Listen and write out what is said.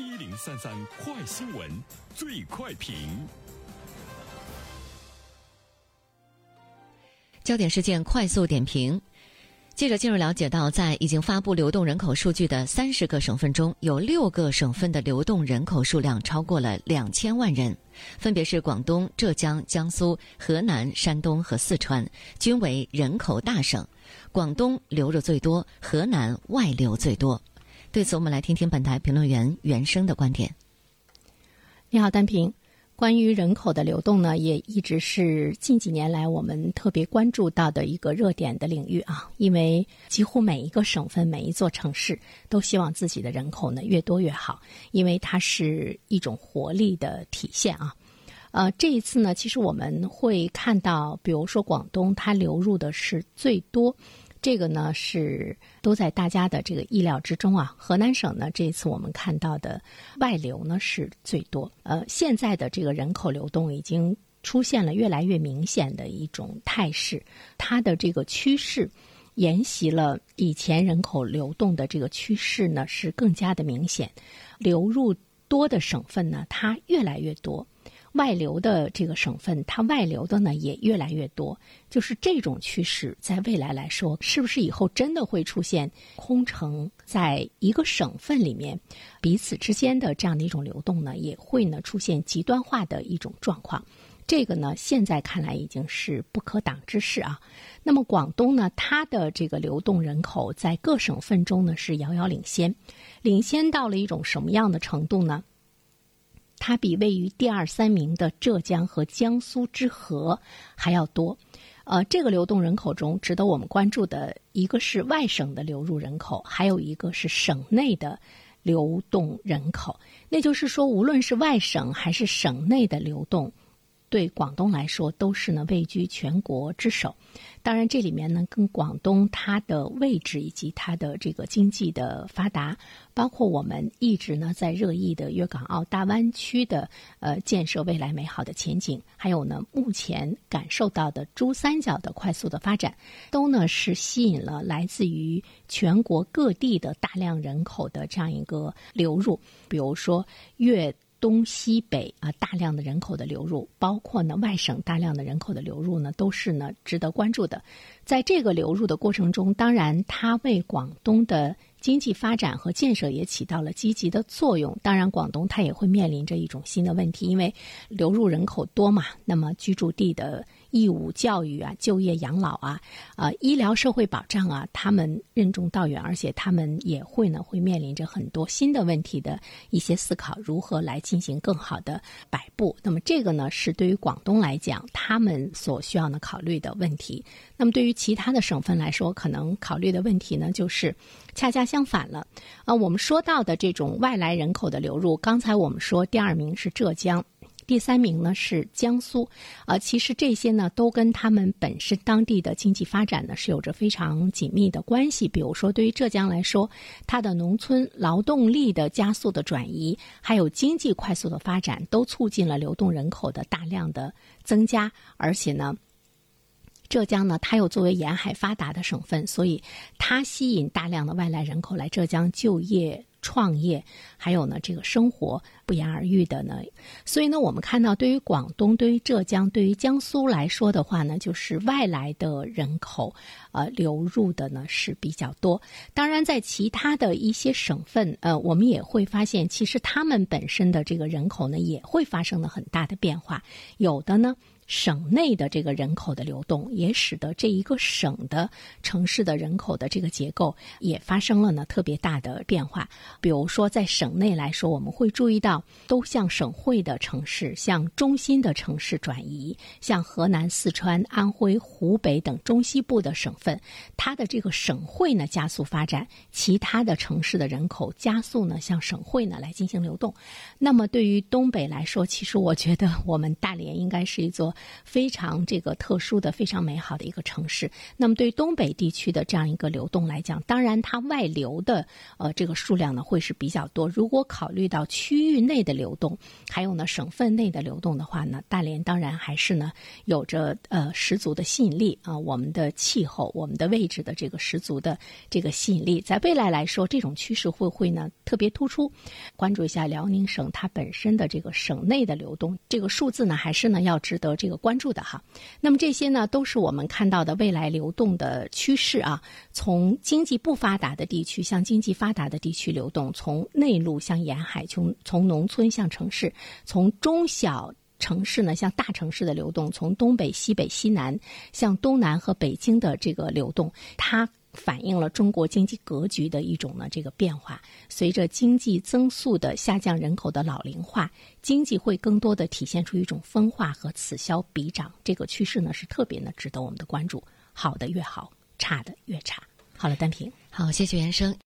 一零三三快新闻，最快评。焦点事件快速点评。记者进入了解到，在已经发布流动人口数据的三十个省份中，有六个省份的流动人口数量超过了两千万人，分别是广东、浙江、江苏、河南、山东和四川，均为人口大省。广东流入最多，河南外流最多。对此，我们来听听本台评论员袁生的观点。你好，单平。关于人口的流动呢，也一直是近几年来我们特别关注到的一个热点的领域啊。因为几乎每一个省份、每一座城市都希望自己的人口呢越多越好，因为它是一种活力的体现啊。呃，这一次呢，其实我们会看到，比如说广东，它流入的是最多。这个呢是都在大家的这个意料之中啊。河南省呢，这次我们看到的外流呢是最多。呃，现在的这个人口流动已经出现了越来越明显的一种态势，它的这个趋势沿袭了以前人口流动的这个趋势呢是更加的明显。流入多的省份呢，它越来越多。外流的这个省份，它外流的呢也越来越多，就是这种趋势，在未来来说，是不是以后真的会出现空城在一个省份里面，彼此之间的这样的一种流动呢？也会呢出现极端化的一种状况。这个呢，现在看来已经是不可挡之势啊。那么广东呢，它的这个流动人口在各省份中呢是遥遥领先，领先到了一种什么样的程度呢？它比位于第二、三名的浙江和江苏之和还要多。呃，这个流动人口中，值得我们关注的一个是外省的流入人口，还有一个是省内的流动人口。那就是说，无论是外省还是省内的流动。对广东来说，都是呢位居全国之首。当然，这里面呢，跟广东它的位置以及它的这个经济的发达，包括我们一直呢在热议的粤港澳大湾区的呃建设未来美好的前景，还有呢目前感受到的珠三角的快速的发展，都呢是吸引了来自于全国各地的大量人口的这样一个流入。比如说粤。东西北啊，大量的人口的流入，包括呢外省大量的人口的流入呢，都是呢值得关注的。在这个流入的过程中，当然它为广东的经济发展和建设也起到了积极的作用。当然，广东它也会面临着一种新的问题，因为流入人口多嘛，那么居住地的。义务教育啊，就业养老啊，啊，医疗社会保障啊，他们任重道远，而且他们也会呢，会面临着很多新的问题的一些思考，如何来进行更好的摆布。那么这个呢，是对于广东来讲，他们所需要呢考虑的问题。那么对于其他的省份来说，可能考虑的问题呢，就是恰恰相反了。啊，我们说到的这种外来人口的流入，刚才我们说第二名是浙江。第三名呢是江苏，啊，其实这些呢都跟他们本身当地的经济发展呢是有着非常紧密的关系。比如说，对于浙江来说，它的农村劳动力的加速的转移，还有经济快速的发展，都促进了流动人口的大量的增加。而且呢，浙江呢，它又作为沿海发达的省份，所以它吸引大量的外来人口来浙江就业。创业，还有呢，这个生活不言而喻的呢。所以呢，我们看到，对于广东、对于浙江、对于江苏来说的话呢，就是外来的人口，呃，流入的呢是比较多。当然，在其他的一些省份，呃，我们也会发现，其实他们本身的这个人口呢，也会发生了很大的变化。有的呢。省内的这个人口的流动，也使得这一个省的城市的人口的这个结构也发生了呢特别大的变化。比如说，在省内来说，我们会注意到，都向省会的城市、向中心的城市转移，像河南、四川、安徽、湖北等中西部的省份，它的这个省会呢加速发展，其他的城市的人口加速呢向省会呢来进行流动。那么，对于东北来说，其实我觉得我们大连应该是一座。非常这个特殊的、非常美好的一个城市。那么，对于东北地区的这样一个流动来讲，当然它外流的呃这个数量呢会是比较多。如果考虑到区域内。内的流动，还有呢省份内的流动的话呢，大连当然还是呢有着呃十足的吸引力啊。我们的气候、我们的位置的这个十足的这个吸引力，在未来来说，这种趋势会不会呢特别突出？关注一下辽宁省它本身的这个省内的流动，这个数字呢还是呢要值得这个关注的哈。那么这些呢都是我们看到的未来流动的趋势啊，从经济不发达的地区向经济发达的地区流动，从内陆向沿海，从从农农村向城市，从中小城市呢向大城市的流动，从东北、西北、西南向东南和北京的这个流动，它反映了中国经济格局的一种呢这个变化。随着经济增速的下降，人口的老龄化，经济会更多的体现出一种分化和此消彼长。这个趋势呢是特别呢值得我们的关注。好的越好，差的越差。好了，单平，好，谢谢袁生。